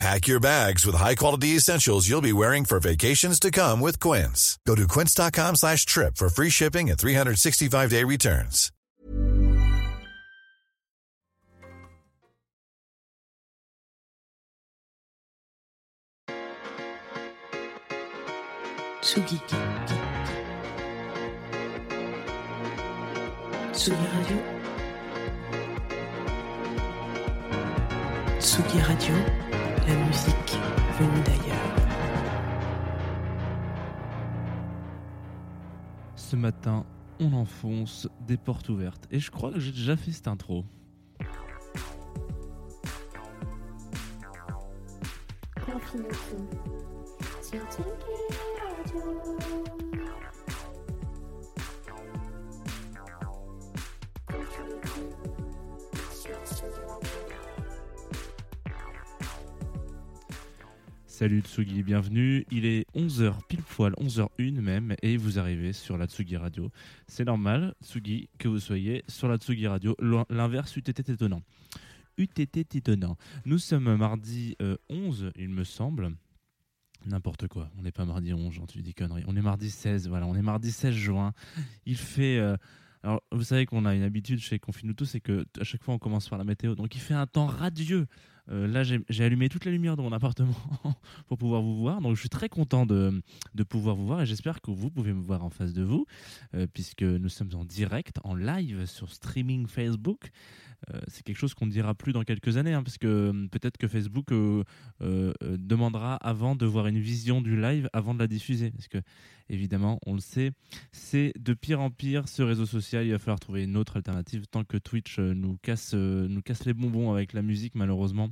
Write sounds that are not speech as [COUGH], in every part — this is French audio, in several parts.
Pack your bags with high-quality essentials you'll be wearing for vacations to come with Quince. Go to quince.com slash trip for free shipping and 365-day returns. Tsugi. Tsugi Radio. Tsugi Radio, la musique venue d'ailleurs. Ce matin, on enfonce des portes ouvertes. Et je crois que j'ai déjà fait cette intro. Salut Tsugi, bienvenue. Il est 11h pile poil, 11h01 même, et vous arrivez sur la Tsugi Radio. C'est normal, Tsugi, que vous soyez sur la Tsugi Radio. L'inverse eût été étonnant. Eût été étonnant. Nous sommes mardi euh, 11, il me semble. N'importe quoi, on n'est pas mardi 11, j'en dis des conneries. On est mardi 16, voilà, on est mardi 16 juin. Il fait. euh, alors, vous savez qu'on a une habitude chez Confine tous, c'est que à chaque fois on commence par la météo. Donc, il fait un temps radieux. Euh, là, j'ai allumé toute la lumière de mon [LAUGHS] appartement pour pouvoir vous voir. Donc, je suis très content de, de pouvoir vous voir et j'espère que vous pouvez me voir en face de vous, euh, puisque nous sommes en direct, en live sur streaming Facebook. Euh, c'est quelque chose qu'on ne dira plus dans quelques années, hein, parce que euh, peut-être que Facebook euh, demandera avant de voir une vision du live avant de la diffuser. Parce que, évidemment, on le sait, c'est de pire en pire ce réseau social. Il va falloir trouver une autre alternative tant que Twitch nous, casse, nous casse les bonbons avec la musique, malheureusement.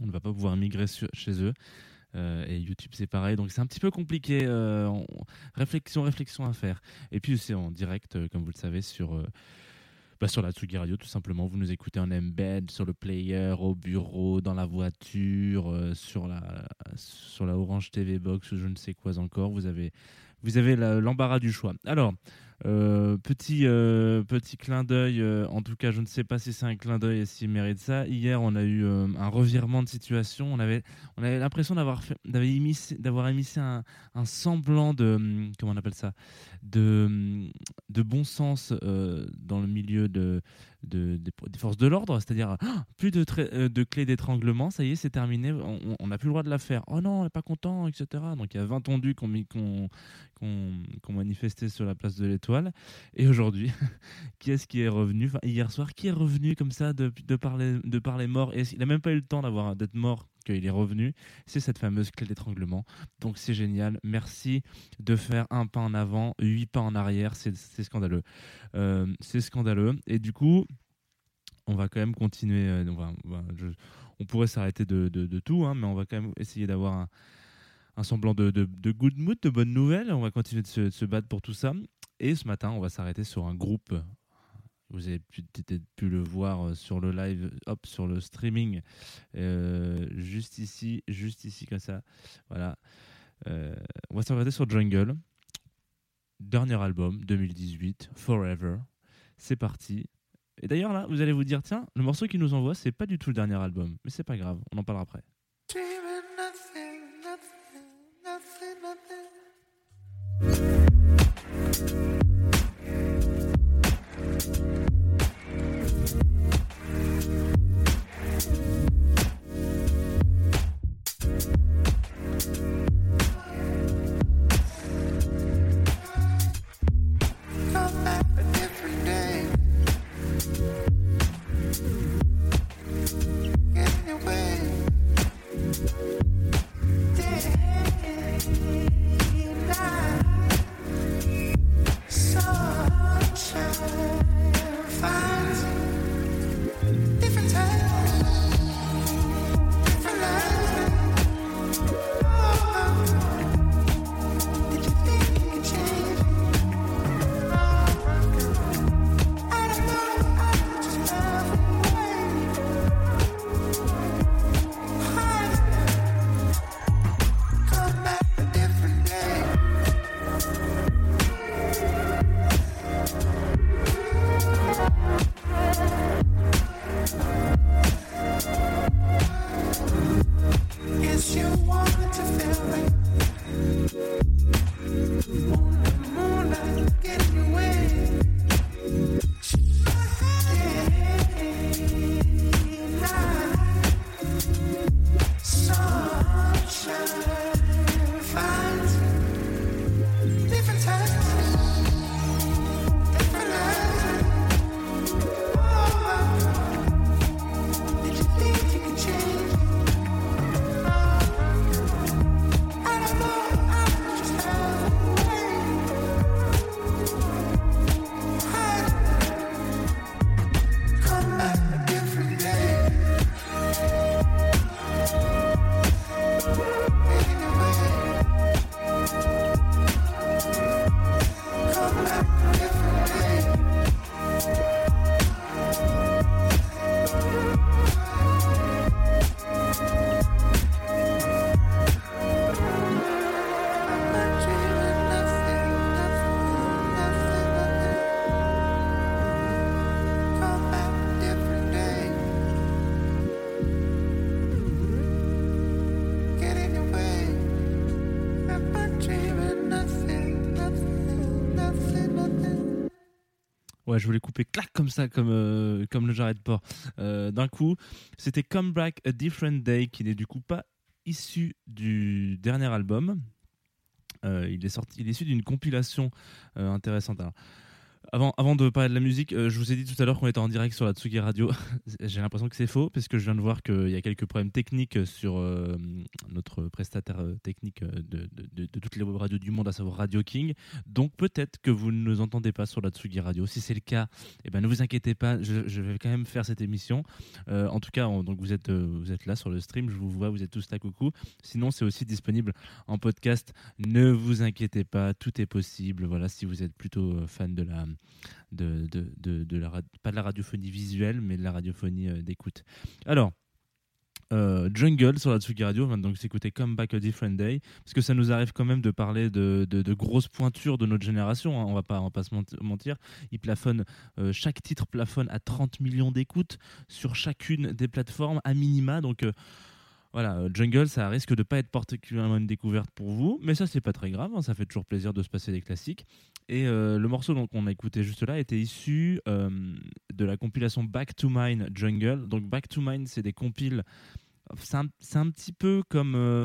On ne va pas pouvoir migrer chez eux. Et YouTube, c'est pareil. Donc, c'est un petit peu compliqué. on- réflexion, réflexion à faire. Et puis, c'est en direct, comme vous le savez, sur. Bah, sur la Tsugi Radio, tout simplement. Vous nous écoutez en embed, sur le player, au bureau, dans la voiture, euh, sur, la, sur la Orange TV Box ou je ne sais quoi encore. Vous avez, vous avez l'embarras du choix. Alors, euh, petit, euh, petit clin d'œil, euh, en tout cas, je ne sais pas si c'est un clin d'œil et s'il mérite ça. Hier, on a eu un revirement de situation. On avait, on avait l'impression d'avoir émissé, émissé un, un semblant de. hum, Comment on appelle ça de, hum, de bon sens dans le milieu de, de- des, forces de l'ordre, c'est-à-dire Ah, plus de, de clés d'étranglement, ça y est, c'est terminé, on- n'a plus le droit de la faire. Oh non, on n'est pas content, etc. Donc il y a 20 tondus ont- qui ont manifesté sur la place de l'Étoile. Et aujourd'hui, [LAUGHS] qui est-ce qui est revenu? Enfin, Hier soir, qui est revenu comme ça de, de, par, les, de par les morts? Et il n'a même pas eu le temps d'avoir d'être mort qu'il est revenu. C'est cette fameuse clé d'étranglement. Donc c'est génial. Merci de faire un pas en avant, huit pas en arrière. C'est scandaleux. Euh, c'est scandaleux. Et du coup, on va quand même continuer. euh, on, pourrait s'arrêter de tout, hein, mais on va quand même essayer d'avoir un, un semblant de, de- de good mood, de bonnes nouvelles. On va continuer de se, battre pour tout ça. Et ce matin, on va s'arrêter sur un groupe. Vous avez peut-être pu le voir euh, sur le live, hop, sur le streaming, euh, juste ici, juste ici comme ça. Voilà. Euh, on va s'arrêter sur Jungle. Dernier album, 2018, Forever. C'est parti. Et d'ailleurs, là, vous allez vous dire, tiens, le morceau qu'il nous envoie, c'est pas du tout le dernier album. Mais c'est pas grave, on en parlera après. Ouais, je voulais couper clac comme ça, comme, euh, comme le jarret de porc. Euh, D'un coup, c'était Come Back a Different Day, qui n'est du coup pas issu du dernier album. Euh, il, est sorti, il est issu d'une compilation intéressante. Alors, avant, de parler de la musique, euh, je vous ai dit tout à l'heure qu'on était en direct sur la Tsugi Radio. [LAUGHS] J'ai l'impression que c'est faux, parce que je viens de voir qu'il y a quelques problèmes techniques sur euh, notre prestataire euh, technique euh, de, toutes les web radios du monde, à savoir Radio King. Donc peut-être que vous ne nous entendez pas sur la Tsugi Radio. Si c'est le cas, eh ben, ne vous inquiétez pas, je, vais quand même faire cette émission. Euh, en tout cas, on- donc vous êtes, euh, vous êtes là sur le stream, je vous vois, vous êtes tous là, coucou. Sinon, c'est aussi disponible en podcast. Ne vous inquiétez pas, tout est possible. Voilà, si vous êtes plutôt euh, fan de la, de, de, de, pas de la radiophonie visuelle, mais de la radiophonie euh, d'écoute. Alors. euh, Jungle sur la Tsugi Radio, donc s'écouter Come Back a Different Day, parce que ça nous arrive quand même de parler de, de- grosses pointures de notre génération, hein, on va pas, on va pas se menti- mentir. Il plafonne, euh, chaque titre plafonne à 30 millions d'écoutes sur chacune des plateformes à minima, donc voilà, Jungle, ça risque de pas être particulièrement une découverte pour vous, mais ça c'est pas très grave, hein, ça fait toujours plaisir de se passer des classiques. Et euh, le morceau qu'on a écouté juste là était issu euh, de la compilation Back to Mine Jungle. Donc Back to Mine, c'est des compiles. C'est un, petit peu comme euh,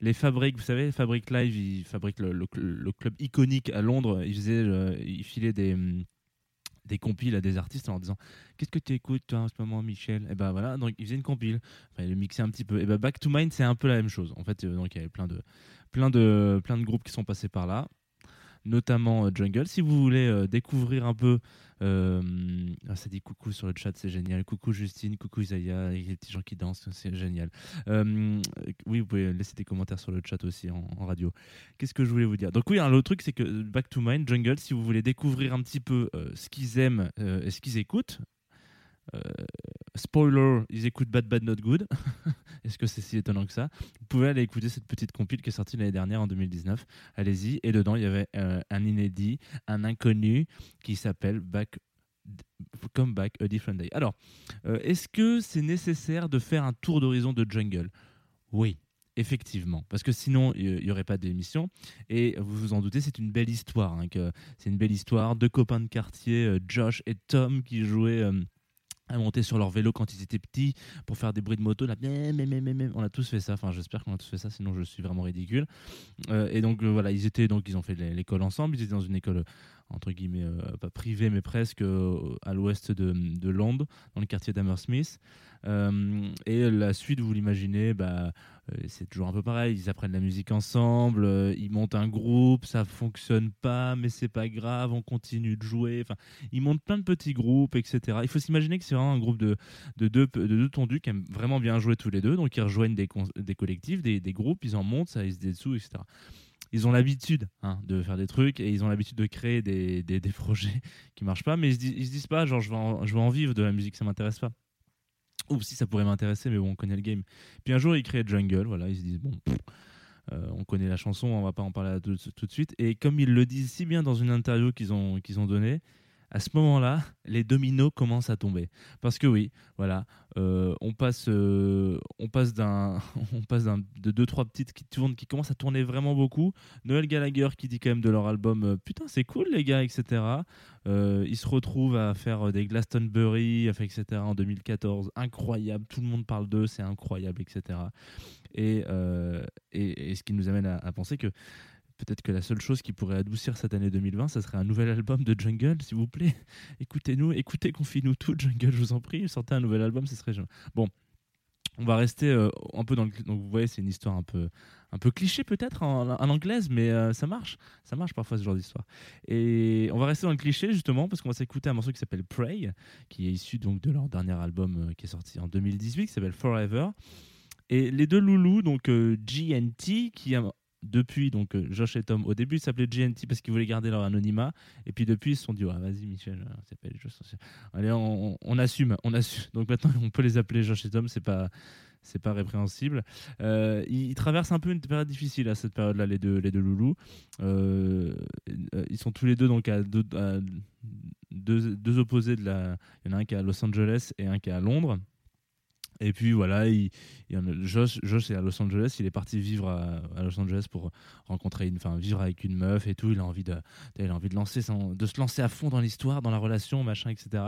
les fabriques, vous savez, Fabric Live, ils fabriquent le, club iconique à Londres. Ils, faisaient, ils filaient des, des compiles à des artistes en leur disant Qu'est-ce que tu écoutes toi en ce moment, Michel? Et ben voilà, donc ils faisaient une compile. Enfin, ils le mixaient un petit peu. Et ben Back to Mine, c'est un peu la même chose. En fait, donc il y avait plein de, plein, de, plein de groupes qui sont passés par là notamment euh, Jungle. Si vous voulez euh, découvrir un peu, euh, ah, ça dit coucou sur le chat, c'est génial. Coucou Justine, coucou Isaiah, des petits gens qui dansent, c'est génial. Euh, oui, vous pouvez laisser des commentaires sur le chat aussi en, radio. Qu'est-ce que je voulais vous dire? Donc oui, hein, l'autre truc, c'est que Back to Mind, Jungle, si vous voulez découvrir un petit peu ce qu'ils aiment et ce qu'ils écoutent, euh, spoiler, ils écoutent Bad Bad Not Good. [LAUGHS] Est-ce que c'est si étonnant que ça? Vous pouvez aller écouter cette petite compile qui est sortie l'année dernière en 2019. Allez-y. Et dedans, il y avait euh, un inédit, un inconnu qui s'appelle Back. Come Back a Different Day. Alors, euh, est-ce que c'est nécessaire de faire un tour d'horizon de Jungle? Oui, effectivement, parce que sinon il n'y aurait pas d'émission. Et vous vous en doutez, c'est une belle histoire. hein, c'est une belle histoire. Deux copains de quartier, Josh et Tom, qui jouaient. À monter sur leur vélo quand ils étaient petits pour faire des bruits de moto là on a tous fait ça. Enfin j'espère qu'on a tous fait ça sinon je suis vraiment ridicule. Euh, et donc euh, voilà ils étaient donc ils ont fait l'é- l'école ensemble. Ils étaient dans une école entre guillemets euh, pas privée mais presque euh, à l'ouest de, Londres dans le quartier d'Hammersmith Euh, et la suite vous l'imaginez bah c'est toujours un peu pareil. Ils apprennent la musique ensemble, ils montent un groupe, ça fonctionne pas, mais c'est pas grave, on continue de jouer. Enfin, ils montent plein de petits groupes, etc. Il faut s'imaginer que c'est vraiment un groupe de, de, deux, de deux tondus qui aiment vraiment bien jouer tous les deux. Donc, ils rejoignent des, des collectifs, des, des groupes, ils en montent, ça, ils se dessous, etc. Ils ont l'habitude hein, de faire des trucs et ils ont l'habitude de créer des, des, des projets [LAUGHS] qui marchent pas, mais ils se, disent, se disent pas, genre, je vais, en, je vais en vivre de la musique, ça m'intéresse pas. Ou si ça pourrait m'intéresser, mais bon, on connaît le game. Puis un jour, ils créent Jungle, voilà, ils se disent, bon, euh, on connaît la chanson, on va pas en parler tout, tout de suite. Et comme ils le disent si bien dans une interview qu'ils ont, qu'ils ont donnée, à ce moment-là, les dominos commencent à tomber. Parce que oui, voilà, euh, on passe, euh, on passe d'un, [LAUGHS] on passe de deux trois petites qui tournent, qui commencent à tourner vraiment beaucoup. Noël Gallagher qui dit quand même de leur album, euh, putain c'est cool les gars, etc. Ils se retrouvent à faire des Glastonbury, etc. en 2014, incroyable. Tout le monde parle d'eux, c'est incroyable, etc. Et, et, ce qui nous amène à penser que peut-être que la seule chose qui pourrait adoucir cette année 2020, ça serait un nouvel album de Jungle, s'il vous plaît. [LAUGHS] Écoutez-nous, écoutez Confie-nous tout, Jungle, je vous en prie. Sortez un nouvel album, ce serait. Bon, on va rester euh, un peu dans le. Donc, vous voyez, c'est une histoire un peu, un peu cliché, peut-être, en, anglaise, mais euh, ça marche. Ça marche parfois, ce genre d'histoire. Et on va rester dans le cliché, justement, parce qu'on va s'écouter un morceau qui s'appelle Pray, qui est issu donc de leur dernier album euh, qui est sorti en 2018, qui s'appelle Forever. Et les deux loulous, donc euh, GNT, qui depuis donc euh, Josh et Tom au début ils s'appelaient GNT parce qu'ils voulaient garder leur anonymat. Et puis depuis ils se sont dit vas-y Michel euh, ça s'appelle Josh. Allez on, on- on assume on assume. Donc maintenant on peut les appeler Josh et Tom c'est pas c'est pas répréhensible. Euh, ils, traversent un peu une période difficile à cette période là les deux les deux loulous. Ils sont tous les deux donc à deux, deux opposés de la il y en a un qui est à Los Angeles et un qui est à Londres Et puis voilà, Josh, est à Los Angeles, il est parti vivre à, Los Angeles pour rencontrer une, enfin vivre avec une meuf et tout. Il a envie de, il a envie de se lancer à fond dans l'histoire, dans la relation, machin, etc.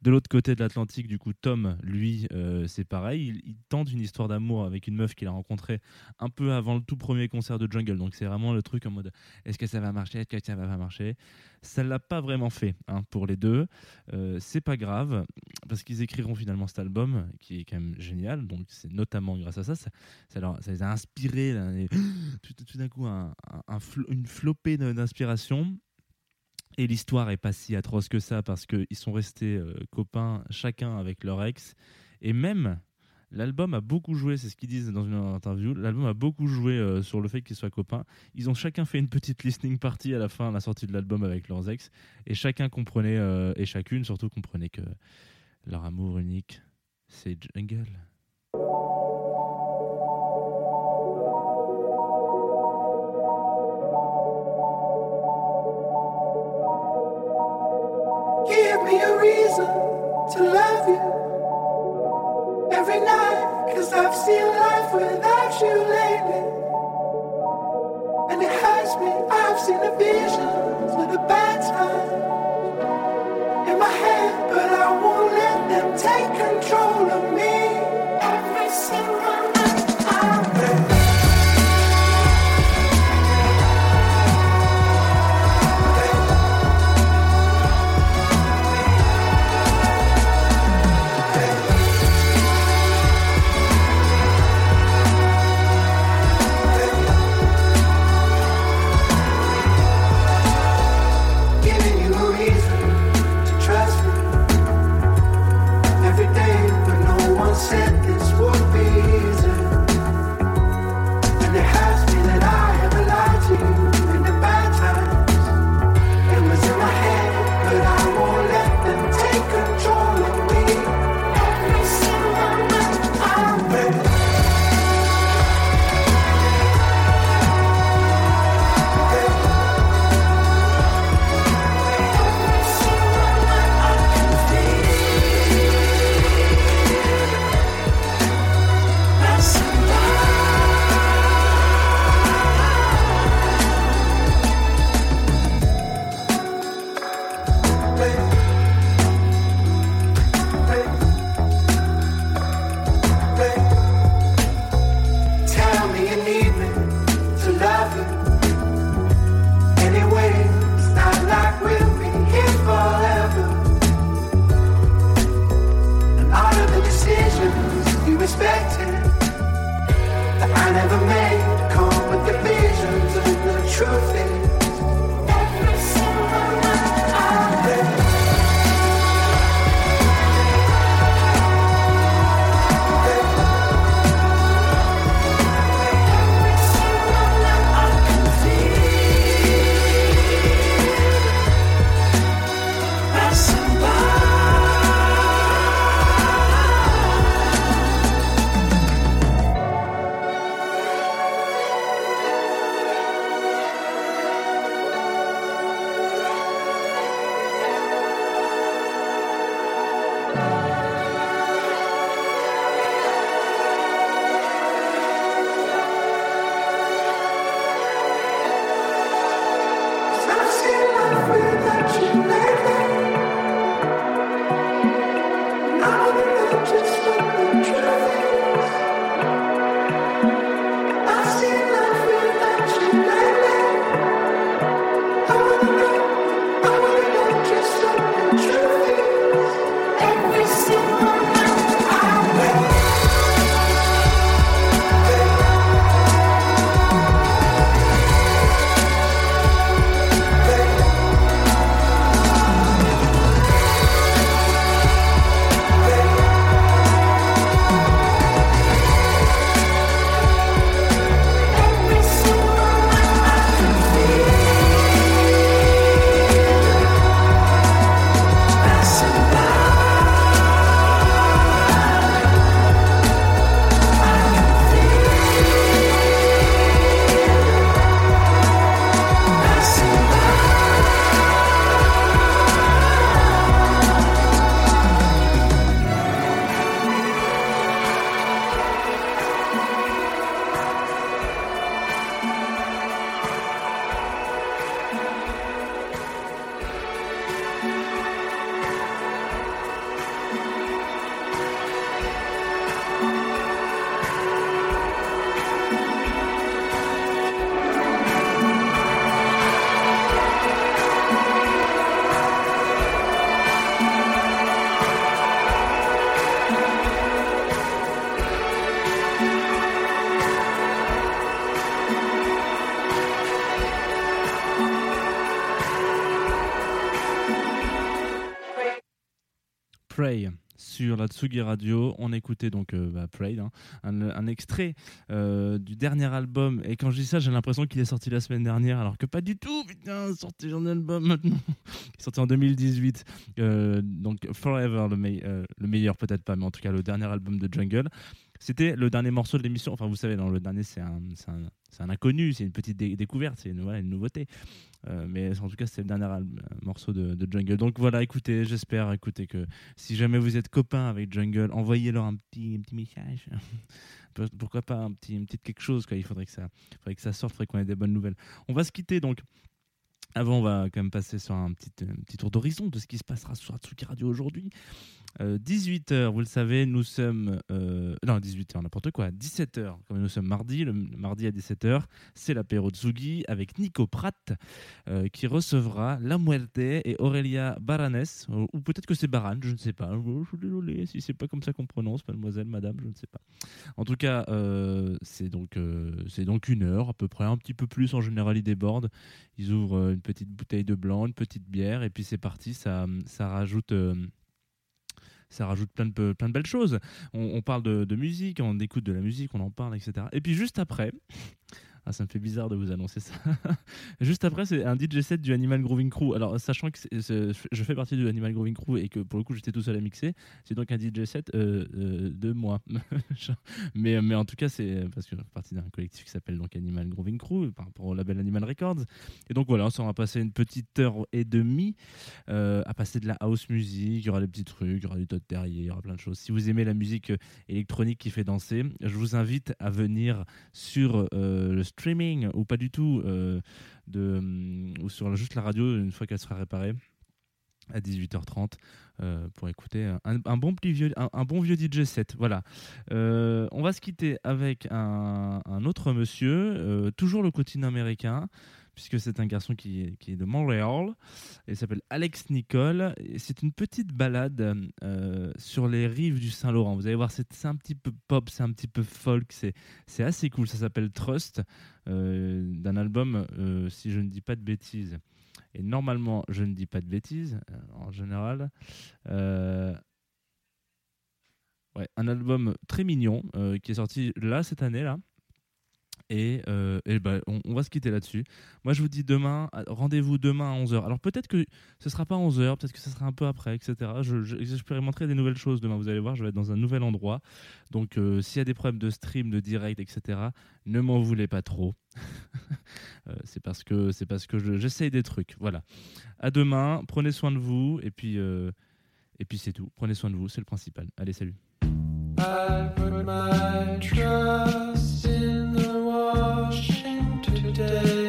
De l'autre côté de l'Atlantique, du coup, Tom, lui, euh, c'est pareil. Il, tente une histoire d'amour avec une meuf qu'il a rencontrée un peu avant le tout premier concert de Jungle. Donc c'est vraiment le truc en mode, est-ce que ça va marcher, est-ce que ça va pas marcher? Ça l'a pas vraiment fait hein, pour les deux. Euh, c'est pas grave parce qu'ils écriront finalement cet album qui est quand même génial. Donc c'est notamment grâce à ça, ça, les a inspirés [GASPS] tout, d'un coup une flopée d'inspiration. Et l'histoire est pas si atroce que ça parce qu'ils sont restés euh, copains chacun avec leur ex. Et même l'album a beaucoup joué, c'est ce qu'ils disent dans une interview. L'album a beaucoup joué euh, sur le fait qu'ils soient copains. Ils ont chacun fait une petite listening party à la fin, à la sortie de l'album avec leurs ex. Et chacun comprenait, euh, et chacune surtout comprenait que leur amour unique, c'est Jungle. Give me a reason to love you every night. Cause I've seen life without you lately. And it hurts me. I've seen the visions of the bad times Sur la Tsugi Radio. On écoutait donc euh, bah, hein, un, extrait euh, du dernier album. Et quand je dis ça, j'ai l'impression qu'il est sorti la semaine dernière, alors que pas du tout. Putain, sorti un album maintenant. [LAUGHS] Il sorti en 2018. Euh, donc Forever, le, euh, le meilleur peut-être pas, mais en tout cas le dernier album de Jungle. C'était le dernier morceau de l'émission. Enfin, vous savez, dans le dernier, c'est un, c'est un, c'est un inconnu, c'est une petite dé- découverte, c'est une, voilà, une nouveauté. Euh, mais en tout cas, c'était le dernier al- morceau de, Jungle. Donc voilà, écoutez, j'espère, écoutez que si jamais vous êtes copain avec Jungle, envoyez-leur un petit, un petit message. [LAUGHS] Pourquoi pas un petit, une petite quelque chose. Il faudrait que ça, faudrait que ça sorte, faudrait qu'on ait des bonnes nouvelles. On va se quitter donc. Avant, on va quand même passer sur un petit, un petit tour d'horizon de ce qui se passera sur Atsuki Radio aujourd'hui. 18h, vous le savez, nous sommes. euh, non, 18h, n'importe quoi. 17h, comme nous sommes mardi, le mardi à 17h, c'est l'apéro Tsugi avec Nico Pratt euh, qui recevra La Muerte et Aurélia Baranes, ou, ou peut-être que c'est Baran, je ne sais pas. Oh, je suis désolé si c'est pas comme ça qu'on prononce, mademoiselle, madame, je ne sais pas. En tout cas, euh, c'est donc, euh, c'est donc une heure à peu près, un petit peu plus en général, ils débordent. Ils ouvrent euh, une petite bouteille de blanc, une petite bière, et puis c'est parti, ça, ça rajoute. euh, ça rajoute plein de, plein de belles choses. On, parle de musique, on écoute de la musique, on en parle, etc. Et puis juste après, ah, ça me fait bizarre de vous annoncer ça. [LAUGHS] juste après, c'est un DJ set du Animal Grooving Crew. Alors, sachant que je fais partie du Animal Grooving Crew et que pour le coup, j'étais tout seul à mixer, c'est donc un DJ set euh, euh, de moi. [LAUGHS] mais, mais en tout cas, c'est parce que je fais partie d'un collectif qui s'appelle donc Animal Grooving Crew par rapport au label Animal Records. Et donc voilà, ça va passer une petite heure et demie euh, à passer de la house music. Il y aura des petits trucs, il y aura du Todd Terry, il y aura plein de choses. Si vous aimez la musique électronique qui fait danser, je vous invite à venir sur le streaming ou pas du tout, euh, de, hum, ou sur juste la radio une fois qu'elle sera réparée à 18h30 euh, pour écouter un, bon petit vieux un, bon vieux DJ set. Voilà. Euh, on va se quitter avec un, autre monsieur toujours le continent américain puisque c'est un garçon qui est, de Montréal il s'appelle Alex Nicole. C'est une petite balade euh, sur les rives du Saint-Laurent. Vous allez voir, c'est un petit peu pop, c'est un petit peu folk, c'est assez cool. Ça s'appelle Trust, euh, d'un album, euh, si je ne dis pas de bêtises. Et normalement, je ne dis pas de bêtises, en général. Ouais, un album très mignon qui est sorti là, cette année, là. Et, euh, ben, on, va se quitter là-dessus. Moi, je vous dis demain, rendez-vous demain à 11h. Alors, peut-être que ce sera pas 11h, peut-être que ce sera un peu après, etc. Je, je, j'expérimenterai des nouvelles choses demain. Vous allez voir, je vais être dans un nouvel endroit. Donc, euh, s'il y a des problèmes de stream, de direct, etc., ne m'en voulez pas trop. [LAUGHS] Euh, c'est parce que, j'essaye des trucs. Voilà. À demain. Prenez soin de vous. Et puis, et puis c'est tout. Prenez soin de vous, c'est le principal. Allez, salut. The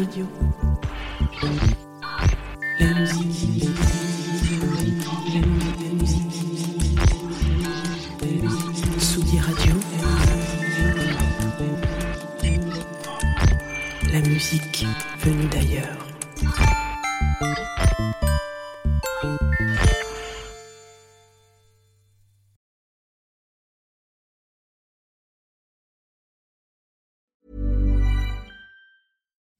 Radio.